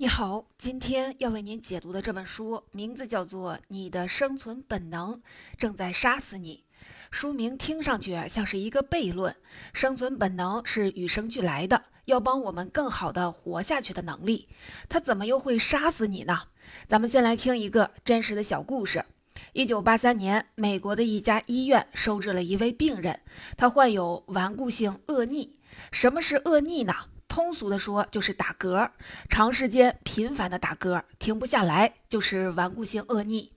你好，今天要为您解读的这本书名字叫做《你的生存本能正在杀死你》。书名听上去像是一个悖论，生存本能是与生俱来的，要帮我们更好的活下去的能力，它怎么又会杀死你呢？咱们先来听一个真实的小故事。一九八三年，美国的一家医院收治了一位病人，他患有顽固性恶逆。什么是恶逆呢？通俗的说，就是打嗝，长时间频繁的打嗝，停不下来，就是顽固性恶逆。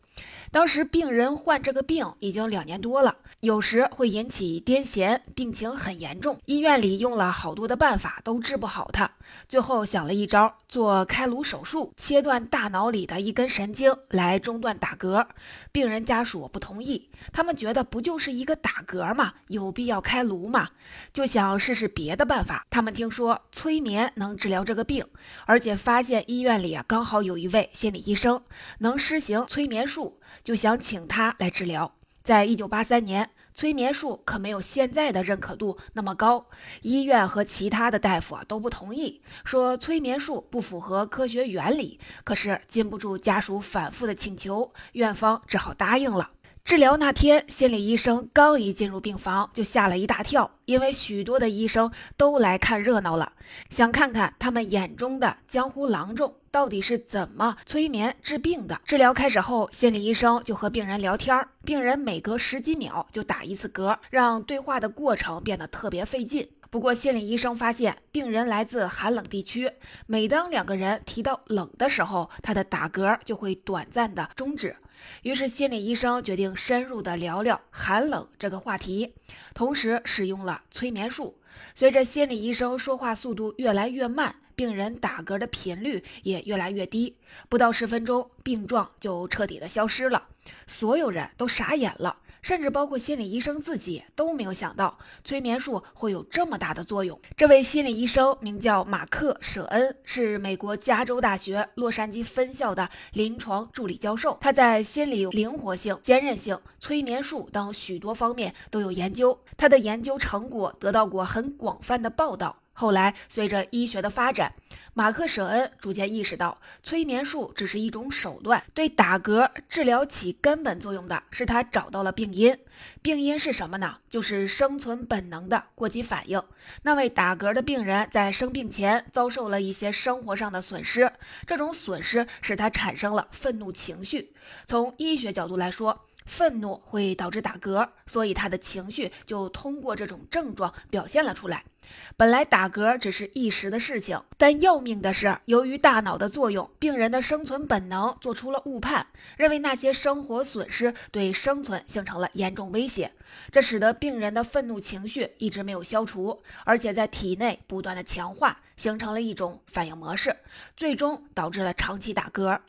当时病人患这个病已经两年多了，有时会引起癫痫，病情很严重。医院里用了好多的办法，都治不好他。最后想了一招，做开颅手术，切断大脑里的一根神经来中断打嗝。病人家属不同意，他们觉得不就是一个打嗝吗？有必要开颅吗？就想试试别的办法。他们听说催眠能治疗这个病，而且发现医院里啊刚好有一位心理医生能施行催眠术。就想请他来治疗。在一九八三年，催眠术可没有现在的认可度那么高，医院和其他的大夫啊都不同意，说催眠术不符合科学原理。可是禁不住家属反复的请求，院方只好答应了。治疗那天，心理医生刚一进入病房就吓了一大跳，因为许多的医生都来看热闹了，想看看他们眼中的江湖郎中到底是怎么催眠治病的。治疗开始后，心理医生就和病人聊天，病人每隔十几秒就打一次嗝，让对话的过程变得特别费劲。不过，心理医生发现病人来自寒冷地区，每当两个人提到冷的时候，他的打嗝就会短暂的终止。于是，心理医生决定深入的聊聊寒冷这个话题，同时使用了催眠术。随着心理医生说话速度越来越慢，病人打嗝的频率也越来越低。不到十分钟，病状就彻底的消失了，所有人都傻眼了。甚至包括心理医生自己都没有想到催眠术会有这么大的作用。这位心理医生名叫马克·舍恩，是美国加州大学洛杉矶分校的临床助理教授。他在心理灵活性、坚韧性、催眠术等许多方面都有研究。他的研究成果得到过很广泛的报道。后来，随着医学的发展，马克·舍恩逐渐意识到，催眠术只是一种手段，对打嗝治疗起根本作用的是他找到了病因。病因是什么呢？就是生存本能的过激反应。那位打嗝的病人在生病前遭受了一些生活上的损失，这种损失使他产生了愤怒情绪。从医学角度来说，愤怒会导致打嗝，所以他的情绪就通过这种症状表现了出来。本来打嗝只是一时的事情，但要命的是，由于大脑的作用，病人的生存本能做出了误判，认为那些生活损失对生存形成了严重威胁，这使得病人的愤怒情绪一直没有消除，而且在体内不断的强化，形成了一种反应模式，最终导致了长期打嗝。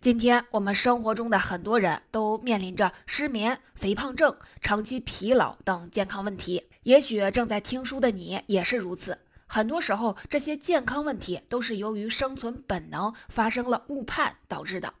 今天我们生活中的很多人都面临着失眠、肥胖症、长期疲劳等健康问题。也许正在听书的你也是如此。很多时候，这些健康问题都是由于生存本能发生了误判导致的。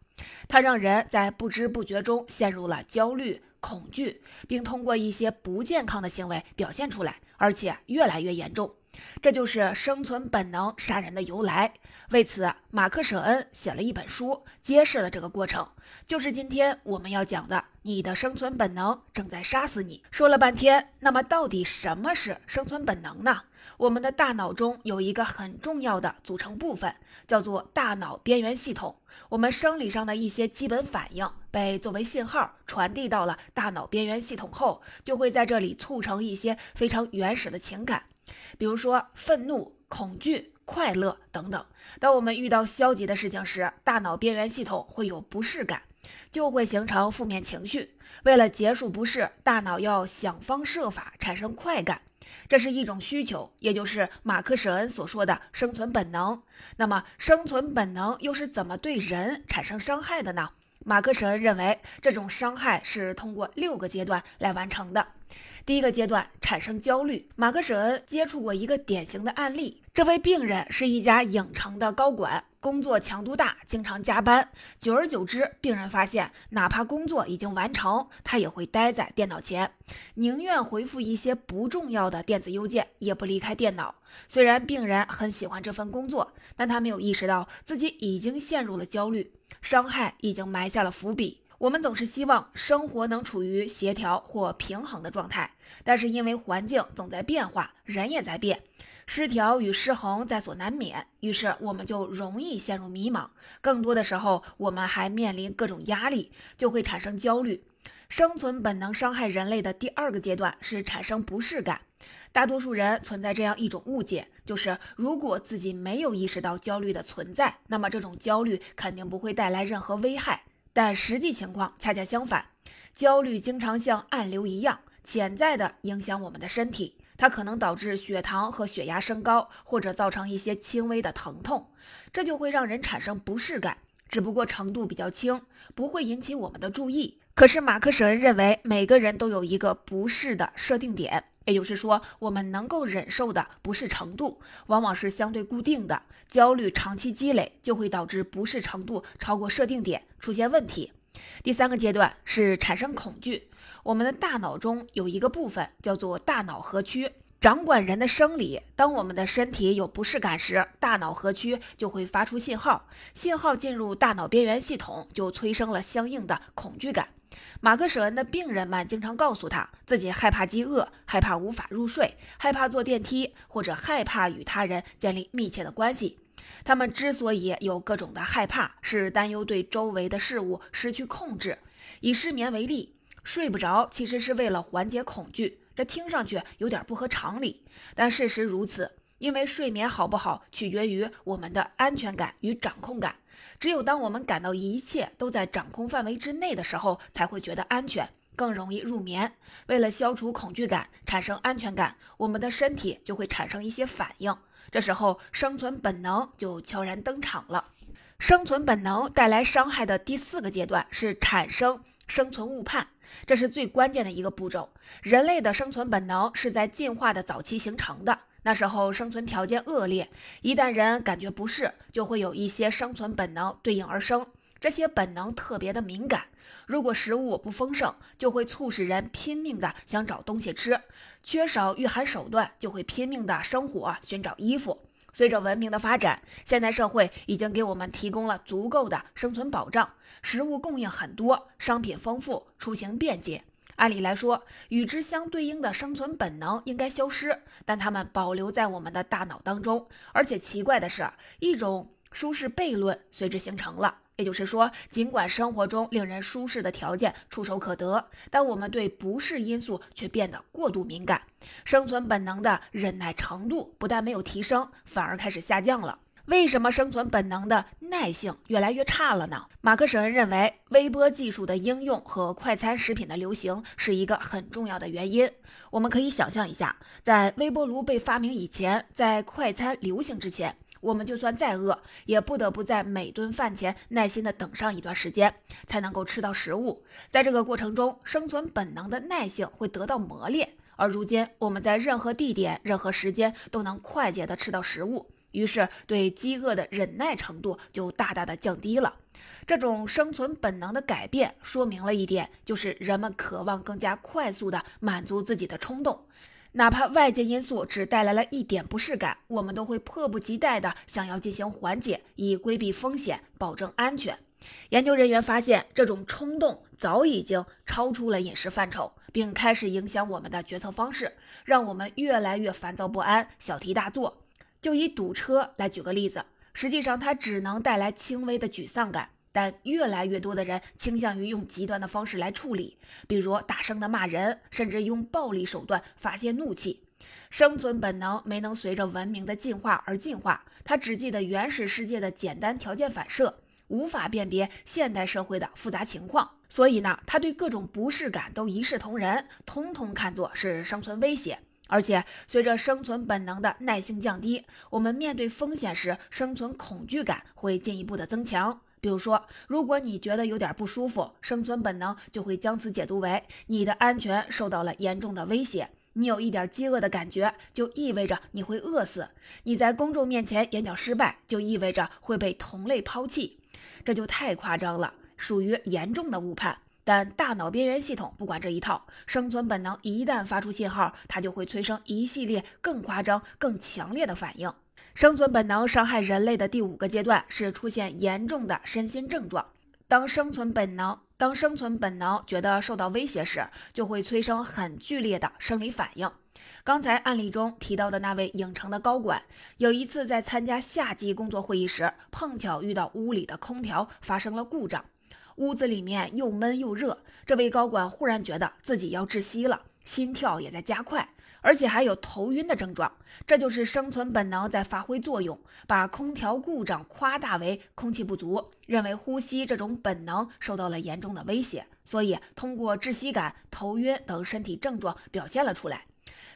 它让人在不知不觉中陷入了焦虑、恐惧，并通过一些不健康的行为表现出来，而且越来越严重。这就是生存本能杀人的由来。为此，马克·舍恩写了一本书，揭示了这个过程，就是今天我们要讲的：你的生存本能正在杀死你。说了半天，那么到底什么是生存本能呢？我们的大脑中有一个很重要的组成部分，叫做大脑边缘系统。我们生理上的一些基本反应被作为信号传递到了大脑边缘系统后，就会在这里促成一些非常原始的情感。比如说愤怒、恐惧、快乐等等。当我们遇到消极的事情时，大脑边缘系统会有不适感，就会形成负面情绪。为了结束不适，大脑要想方设法产生快感，这是一种需求，也就是马克·舍恩所说的生存本能。那么，生存本能又是怎么对人产生伤害的呢？马克·舍恩认为，这种伤害是通过六个阶段来完成的。第一个阶段产生焦虑。马克·舍恩接触过一个典型的案例，这位病人是一家影城的高管，工作强度大，经常加班。久而久之，病人发现，哪怕工作已经完成，他也会待在电脑前，宁愿回复一些不重要的电子邮件，也不离开电脑。虽然病人很喜欢这份工作，但他没有意识到自己已经陷入了焦虑，伤害已经埋下了伏笔。我们总是希望生活能处于协调或平衡的状态，但是因为环境总在变化，人也在变。失调与失衡在所难免，于是我们就容易陷入迷茫。更多的时候，我们还面临各种压力，就会产生焦虑。生存本能伤害人类的第二个阶段是产生不适感。大多数人存在这样一种误解，就是如果自己没有意识到焦虑的存在，那么这种焦虑肯定不会带来任何危害。但实际情况恰恰相反，焦虑经常像暗流一样，潜在的影响我们的身体。它可能导致血糖和血压升高，或者造成一些轻微的疼痛，这就会让人产生不适感。只不过程度比较轻，不会引起我们的注意。可是马克·舍恩认为，每个人都有一个不适的设定点，也就是说，我们能够忍受的不适程度往往是相对固定的。焦虑长期积累，就会导致不适程度超过设定点，出现问题。第三个阶段是产生恐惧。我们的大脑中有一个部分叫做大脑核区，掌管人的生理。当我们的身体有不适感时，大脑核区就会发出信号，信号进入大脑边缘系统，就催生了相应的恐惧感。马克·舍恩的病人们经常告诉他自己害怕饥饿，害怕无法入睡，害怕坐电梯，或者害怕与他人建立密切的关系。他们之所以有各种的害怕，是担忧对周围的事物失去控制。以失眠为例，睡不着其实是为了缓解恐惧，这听上去有点不合常理，但事实如此。因为睡眠好不好取决于我们的安全感与掌控感，只有当我们感到一切都在掌控范围之内的时候，才会觉得安全，更容易入眠。为了消除恐惧感，产生安全感，我们的身体就会产生一些反应。这时候，生存本能就悄然登场了。生存本能带来伤害的第四个阶段是产生生存误判，这是最关键的一个步骤。人类的生存本能是在进化的早期形成的，那时候生存条件恶劣，一旦人感觉不适，就会有一些生存本能对应而生。这些本能特别的敏感，如果食物不丰盛，就会促使人拼命的想找东西吃；缺少御寒手段，就会拼命的生火寻找衣服。随着文明的发展，现代社会已经给我们提供了足够的生存保障，食物供应很多，商品丰富，出行便捷。按理来说，与之相对应的生存本能应该消失，但它们保留在我们的大脑当中。而且奇怪的是，一种舒适悖论随之形成了。也就是说，尽管生活中令人舒适的条件触手可得，但我们对不适因素却变得过度敏感，生存本能的忍耐程度不但没有提升，反而开始下降了。为什么生存本能的耐性越来越差了呢？马克·舍恩认为，微波技术的应用和快餐食品的流行是一个很重要的原因。我们可以想象一下，在微波炉被发明以前，在快餐流行之前。我们就算再饿，也不得不在每顿饭前耐心地等上一段时间，才能够吃到食物。在这个过程中，生存本能的耐性会得到磨练。而如今，我们在任何地点、任何时间都能快捷地吃到食物，于是对饥饿的忍耐程度就大大的降低了。这种生存本能的改变，说明了一点，就是人们渴望更加快速地满足自己的冲动。哪怕外界因素只带来了一点不适感，我们都会迫不及待地想要进行缓解，以规避风险，保证安全。研究人员发现，这种冲动早已经超出了饮食范畴，并开始影响我们的决策方式，让我们越来越烦躁不安、小题大做。就以堵车来举个例子，实际上它只能带来轻微的沮丧感。但越来越多的人倾向于用极端的方式来处理，比如大声的骂人，甚至用暴力手段发泄怒气。生存本能没能随着文明的进化而进化，它只记得原始世界的简单条件反射，无法辨别现代社会的复杂情况。所以呢，它对各种不适感都一视同仁，通通看作是生存威胁。而且，随着生存本能的耐性降低，我们面对风险时，生存恐惧感会进一步的增强。比如说，如果你觉得有点不舒服，生存本能就会将此解读为你的安全受到了严重的威胁。你有一点饥饿的感觉，就意味着你会饿死；你在公众面前演讲失败，就意味着会被同类抛弃。这就太夸张了，属于严重的误判。但大脑边缘系统不管这一套，生存本能一旦发出信号，它就会催生一系列更夸张、更强烈的反应。生存本能伤害人类的第五个阶段是出现严重的身心症状。当生存本能当生存本能觉得受到威胁时，就会催生很剧烈的生理反应。刚才案例中提到的那位影城的高管，有一次在参加夏季工作会议时，碰巧遇到屋里的空调发生了故障，屋子里面又闷又热，这位高管忽然觉得自己要窒息了，心跳也在加快。而且还有头晕的症状，这就是生存本能在发挥作用，把空调故障夸大为空气不足，认为呼吸这种本能受到了严重的威胁，所以通过窒息感、头晕等身体症状表现了出来。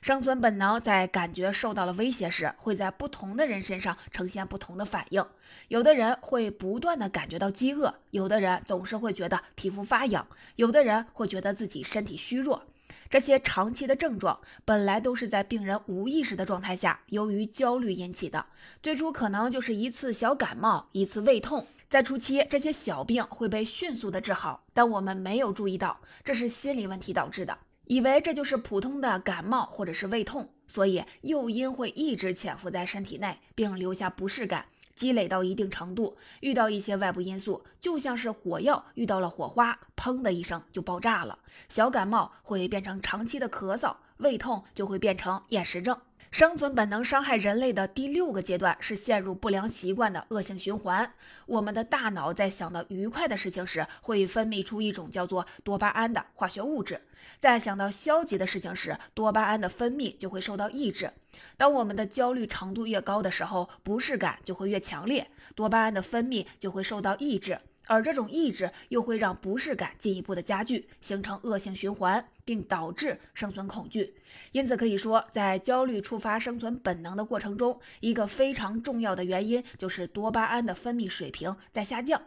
生存本能在感觉受到了威胁时，会在不同的人身上呈现不同的反应。有的人会不断的感觉到饥饿，有的人总是会觉得皮肤发痒，有的人会觉得自己身体虚弱。这些长期的症状本来都是在病人无意识的状态下，由于焦虑引起的。最初可能就是一次小感冒，一次胃痛，在初期这些小病会被迅速的治好，但我们没有注意到这是心理问题导致的，以为这就是普通的感冒或者是胃痛，所以诱因会一直潜伏在身体内，并留下不适感。积累到一定程度，遇到一些外部因素，就像是火药遇到了火花，砰的一声就爆炸了。小感冒会变成长期的咳嗽，胃痛就会变成厌食症。生存本能伤害人类的第六个阶段是陷入不良习惯的恶性循环。我们的大脑在想到愉快的事情时，会分泌出一种叫做多巴胺的化学物质；在想到消极的事情时，多巴胺的分泌就会受到抑制。当我们的焦虑程度越高的时候，不适感就会越强烈，多巴胺的分泌就会受到抑制。而这种抑制又会让不适感进一步的加剧，形成恶性循环，并导致生存恐惧。因此可以说，在焦虑触发生存本能的过程中，一个非常重要的原因就是多巴胺的分泌水平在下降。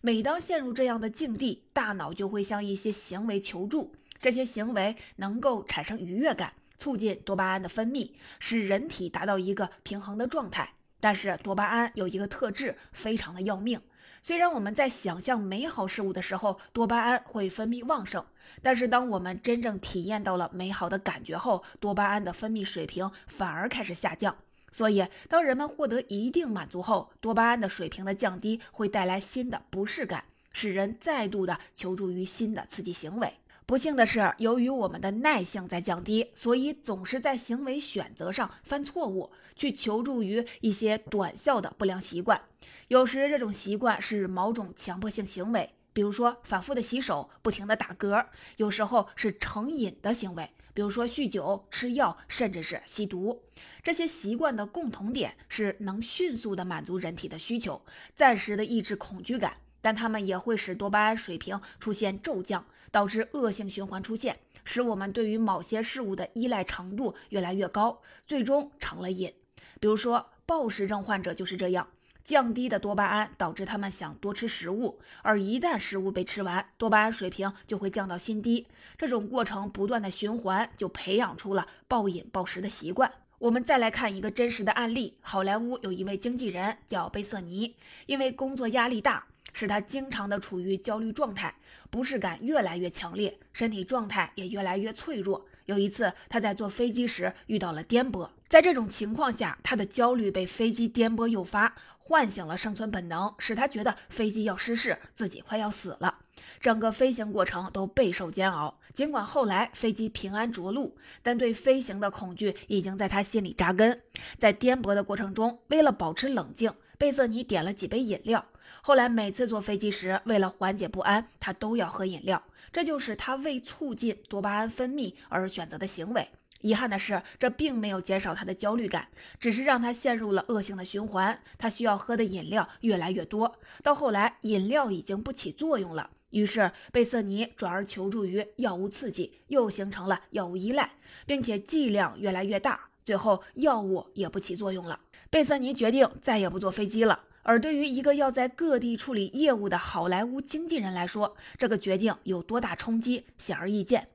每当陷入这样的境地，大脑就会向一些行为求助，这些行为能够产生愉悦感，促进多巴胺的分泌，使人体达到一个平衡的状态。但是多巴胺有一个特质，非常的要命。虽然我们在想象美好事物的时候，多巴胺会分泌旺盛，但是当我们真正体验到了美好的感觉后，多巴胺的分泌水平反而开始下降。所以，当人们获得一定满足后，多巴胺的水平的降低会带来新的不适感，使人再度的求助于新的刺激行为。不幸的是，由于我们的耐性在降低，所以总是在行为选择上犯错误，去求助于一些短效的不良习惯。有时这种习惯是某种强迫性行为，比如说反复的洗手、不停的打嗝；有时候是成瘾的行为，比如说酗酒、吃药，甚至是吸毒。这些习惯的共同点是能迅速的满足人体的需求，暂时的抑制恐惧感，但它们也会使多巴胺水平出现骤降。导致恶性循环出现，使我们对于某些事物的依赖程度越来越高，最终成了瘾。比如说，暴食症患者就是这样，降低的多巴胺导致他们想多吃食物，而一旦食物被吃完，多巴胺水平就会降到新低。这种过程不断的循环，就培养出了暴饮暴食的习惯。我们再来看一个真实的案例：好莱坞有一位经纪人叫贝瑟尼，因为工作压力大。使他经常的处于焦虑状态，不适感越来越强烈，身体状态也越来越脆弱。有一次，他在坐飞机时遇到了颠簸，在这种情况下，他的焦虑被飞机颠簸诱发，唤醒了生存本能，使他觉得飞机要失事，自己快要死了。整个飞行过程都备受煎熬。尽管后来飞机平安着陆，但对飞行的恐惧已经在他心里扎根。在颠簸的过程中，为了保持冷静，贝瑟尼点了几杯饮料。后来每次坐飞机时，为了缓解不安，他都要喝饮料。这就是他为促进多巴胺分泌而选择的行为。遗憾的是，这并没有减少他的焦虑感，只是让他陷入了恶性的循环。他需要喝的饮料越来越多，到后来饮料已经不起作用了。于是贝瑟尼转而求助于药物刺激，又形成了药物依赖，并且剂量越来越大。最后药物也不起作用了，贝瑟尼决定再也不坐飞机了。而对于一个要在各地处理业务的好莱坞经纪人来说，这个决定有多大冲击，显而易见。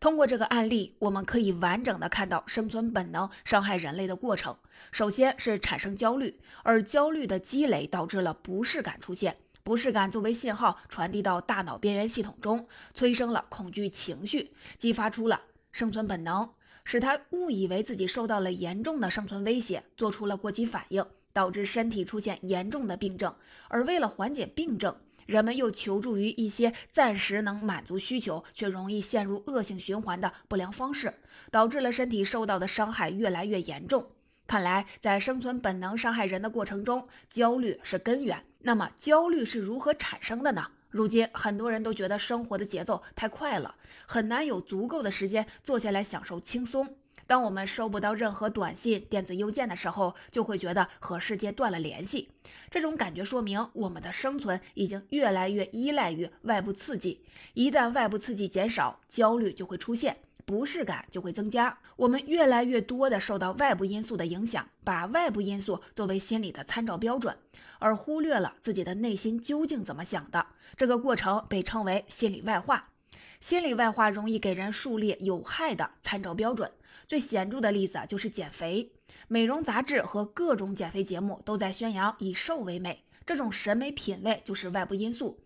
通过这个案例，我们可以完整的看到生存本能伤害人类的过程。首先是产生焦虑，而焦虑的积累导致了不适感出现，不适感作为信号传递到大脑边缘系统中，催生了恐惧情绪，激发出了生存本能，使他误以为自己受到了严重的生存威胁，做出了过激反应，导致身体出现严重的病症。而为了缓解病症，人们又求助于一些暂时能满足需求却容易陷入恶性循环的不良方式，导致了身体受到的伤害越来越严重。看来，在生存本能伤害人的过程中，焦虑是根源。那么，焦虑是如何产生的呢？如今，很多人都觉得生活的节奏太快了，很难有足够的时间坐下来享受轻松。当我们收不到任何短信、电子邮件的时候，就会觉得和世界断了联系。这种感觉说明我们的生存已经越来越依赖于外部刺激。一旦外部刺激减少，焦虑就会出现，不适感就会增加。我们越来越多的受到外部因素的影响，把外部因素作为心理的参照标准，而忽略了自己的内心究竟怎么想的。这个过程被称为心理外化。心理外化容易给人树立有害的参照标准。最显著的例子就是减肥，美容杂志和各种减肥节目都在宣扬以瘦为美，这种审美品味就是外部因素。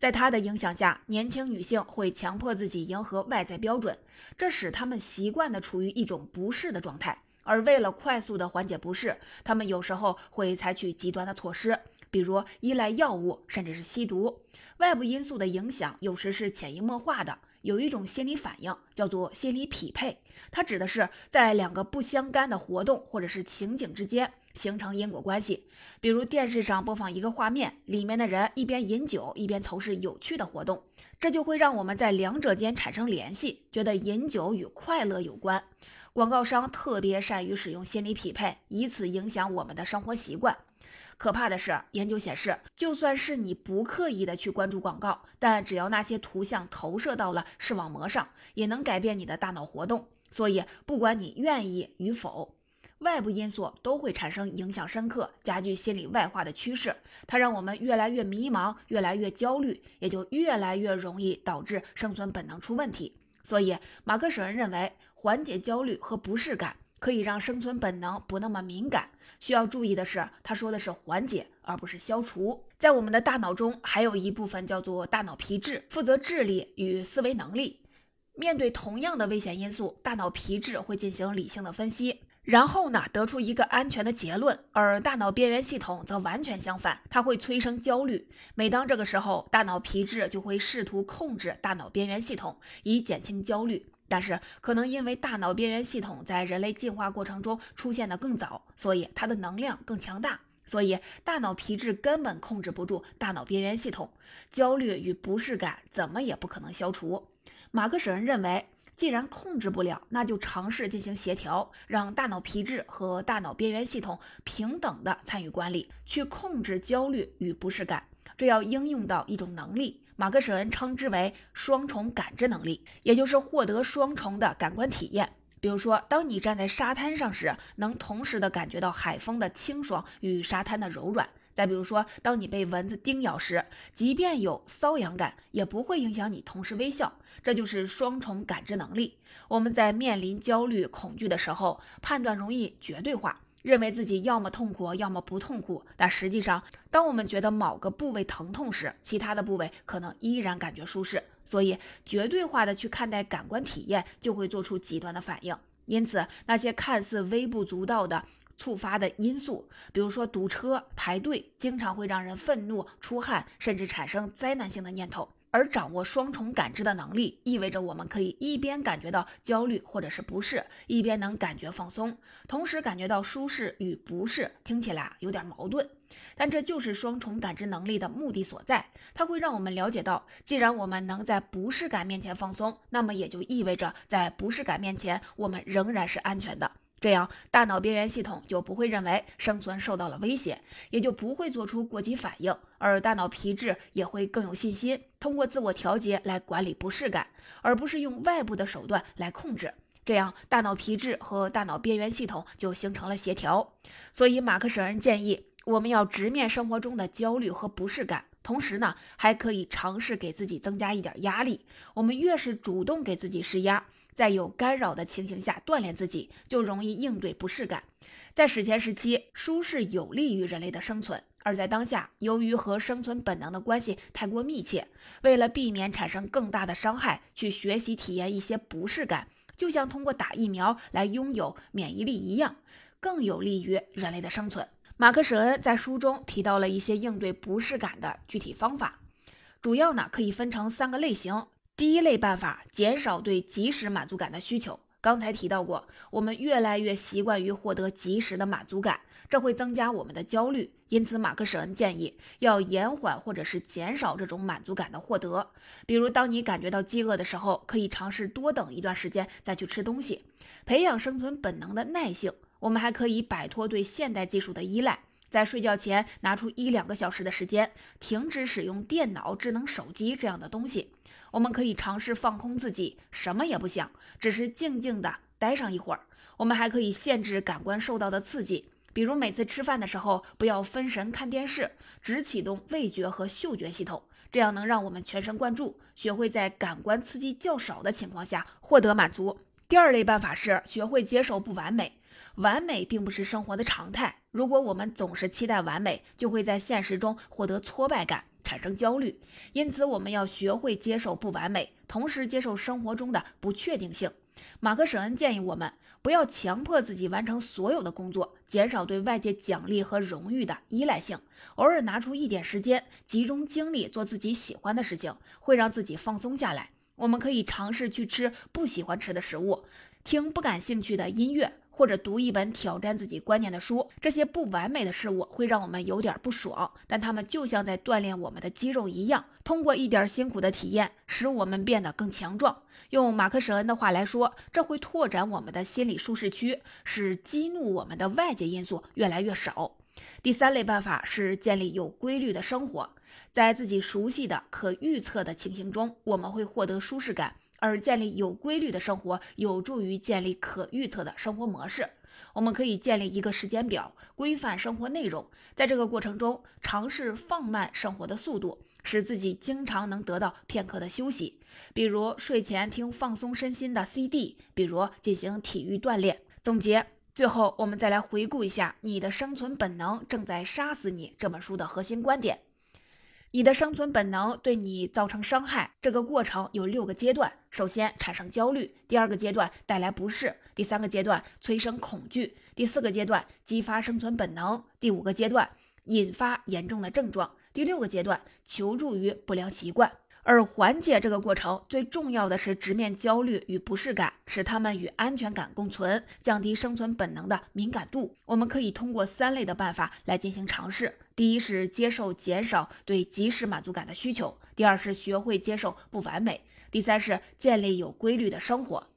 在他的影响下，年轻女性会强迫自己迎合外在标准，这使她们习惯的处于一种不适的状态。而为了快速的缓解不适，她们有时候会采取极端的措施，比如依赖药物，甚至是吸毒。外部因素的影响有时是潜移默化的。有一种心理反应叫做心理匹配，它指的是在两个不相干的活动或者是情景之间形成因果关系。比如电视上播放一个画面，里面的人一边饮酒一边从事有趣的活动，这就会让我们在两者间产生联系，觉得饮酒与快乐有关。广告商特别善于使用心理匹配，以此影响我们的生活习惯。可怕的是，研究显示，就算是你不刻意的去关注广告，但只要那些图像投射到了视网膜上，也能改变你的大脑活动。所以，不管你愿意与否，外部因素都会产生影响深刻、加剧心理外化的趋势。它让我们越来越迷茫，越来越焦虑，也就越来越容易导致生存本能出问题。所以，马克·舍恩认为，缓解焦虑和不适感。可以让生存本能不那么敏感。需要注意的是，他说的是缓解，而不是消除。在我们的大脑中，还有一部分叫做大脑皮质，负责智力与思维能力。面对同样的危险因素，大脑皮质会进行理性的分析，然后呢，得出一个安全的结论。而大脑边缘系统则完全相反，它会催生焦虑。每当这个时候，大脑皮质就会试图控制大脑边缘系统，以减轻焦虑。但是，可能因为大脑边缘系统在人类进化过程中出现的更早，所以它的能量更强大，所以大脑皮质根本控制不住大脑边缘系统，焦虑与不适感怎么也不可能消除。马克·舍恩认为，既然控制不了，那就尝试进行协调，让大脑皮质和大脑边缘系统平等的参与管理，去控制焦虑与不适感。这要应用到一种能力。马克·舍恩称之为双重感知能力，也就是获得双重的感官体验。比如说，当你站在沙滩上时，能同时的感觉到海风的清爽与沙滩的柔软；再比如说，当你被蚊子叮咬时，即便有瘙痒感，也不会影响你同时微笑。这就是双重感知能力。我们在面临焦虑、恐惧的时候，判断容易绝对化。认为自己要么痛苦，要么不痛苦，但实际上，当我们觉得某个部位疼痛时，其他的部位可能依然感觉舒适。所以，绝对化的去看待感官体验，就会做出极端的反应。因此，那些看似微不足道的触发的因素，比如说堵车、排队，经常会让人愤怒、出汗，甚至产生灾难性的念头。而掌握双重感知的能力，意味着我们可以一边感觉到焦虑或者是不适，一边能感觉放松，同时感觉到舒适与不适。听起来有点矛盾，但这就是双重感知能力的目的所在。它会让我们了解到，既然我们能在不适感面前放松，那么也就意味着在不适感面前，我们仍然是安全的。这样，大脑边缘系统就不会认为生存受到了威胁，也就不会做出过激反应，而大脑皮质也会更有信心，通过自我调节来管理不适感，而不是用外部的手段来控制。这样，大脑皮质和大脑边缘系统就形成了协调。所以，马克·舍恩建议我们要直面生活中的焦虑和不适感。同时呢，还可以尝试给自己增加一点压力。我们越是主动给自己施压，在有干扰的情形下锻炼自己，就容易应对不适感。在史前时期，舒适有利于人类的生存；而在当下，由于和生存本能的关系太过密切，为了避免产生更大的伤害，去学习体验一些不适感，就像通过打疫苗来拥有免疫力一样，更有利于人类的生存。马克·舍恩在书中提到了一些应对不适感的具体方法，主要呢可以分成三个类型。第一类办法，减少对即时满足感的需求。刚才提到过，我们越来越习惯于获得即时的满足感，这会增加我们的焦虑。因此，马克·舍恩建议要延缓或者是减少这种满足感的获得。比如，当你感觉到饥饿的时候，可以尝试多等一段时间再去吃东西，培养生存本能的耐性。我们还可以摆脱对现代技术的依赖，在睡觉前拿出一两个小时的时间，停止使用电脑、智能手机这样的东西。我们可以尝试放空自己，什么也不想，只是静静的待上一会儿。我们还可以限制感官受到的刺激，比如每次吃饭的时候不要分神看电视，只启动味觉和嗅觉系统，这样能让我们全神贯注，学会在感官刺激较少的情况下获得满足。第二类办法是学会接受不完美。完美并不是生活的常态。如果我们总是期待完美，就会在现实中获得挫败感，产生焦虑。因此，我们要学会接受不完美，同时接受生活中的不确定性。马克·舍恩建议我们不要强迫自己完成所有的工作，减少对外界奖励和荣誉的依赖性，偶尔拿出一点时间，集中精力做自己喜欢的事情，会让自己放松下来。我们可以尝试去吃不喜欢吃的食物，听不感兴趣的音乐。或者读一本挑战自己观念的书，这些不完美的事物会让我们有点不爽，但他们就像在锻炼我们的肌肉一样，通过一点辛苦的体验，使我们变得更强壮。用马克·舍恩的话来说，这会拓展我们的心理舒适区，使激怒我们的外界因素越来越少。第三类办法是建立有规律的生活，在自己熟悉的、可预测的情形中，我们会获得舒适感。而建立有规律的生活，有助于建立可预测的生活模式。我们可以建立一个时间表，规范生活内容，在这个过程中尝试放慢生活的速度，使自己经常能得到片刻的休息。比如睡前听放松身心的 CD，比如进行体育锻炼。总结，最后我们再来回顾一下《你的生存本能正在杀死你》这本书的核心观点。你的生存本能对你造成伤害，这个过程有六个阶段：首先产生焦虑，第二个阶段带来不适，第三个阶段催生恐惧，第四个阶段激发生存本能，第五个阶段引发严重的症状，第六个阶段求助于不良习惯。而缓解这个过程最重要的是直面焦虑与不适感，使他们与安全感共存，降低生存本能的敏感度。我们可以通过三类的办法来进行尝试：第一是接受减少对即时满足感的需求；第二是学会接受不完美；第三是建立有规律的生活。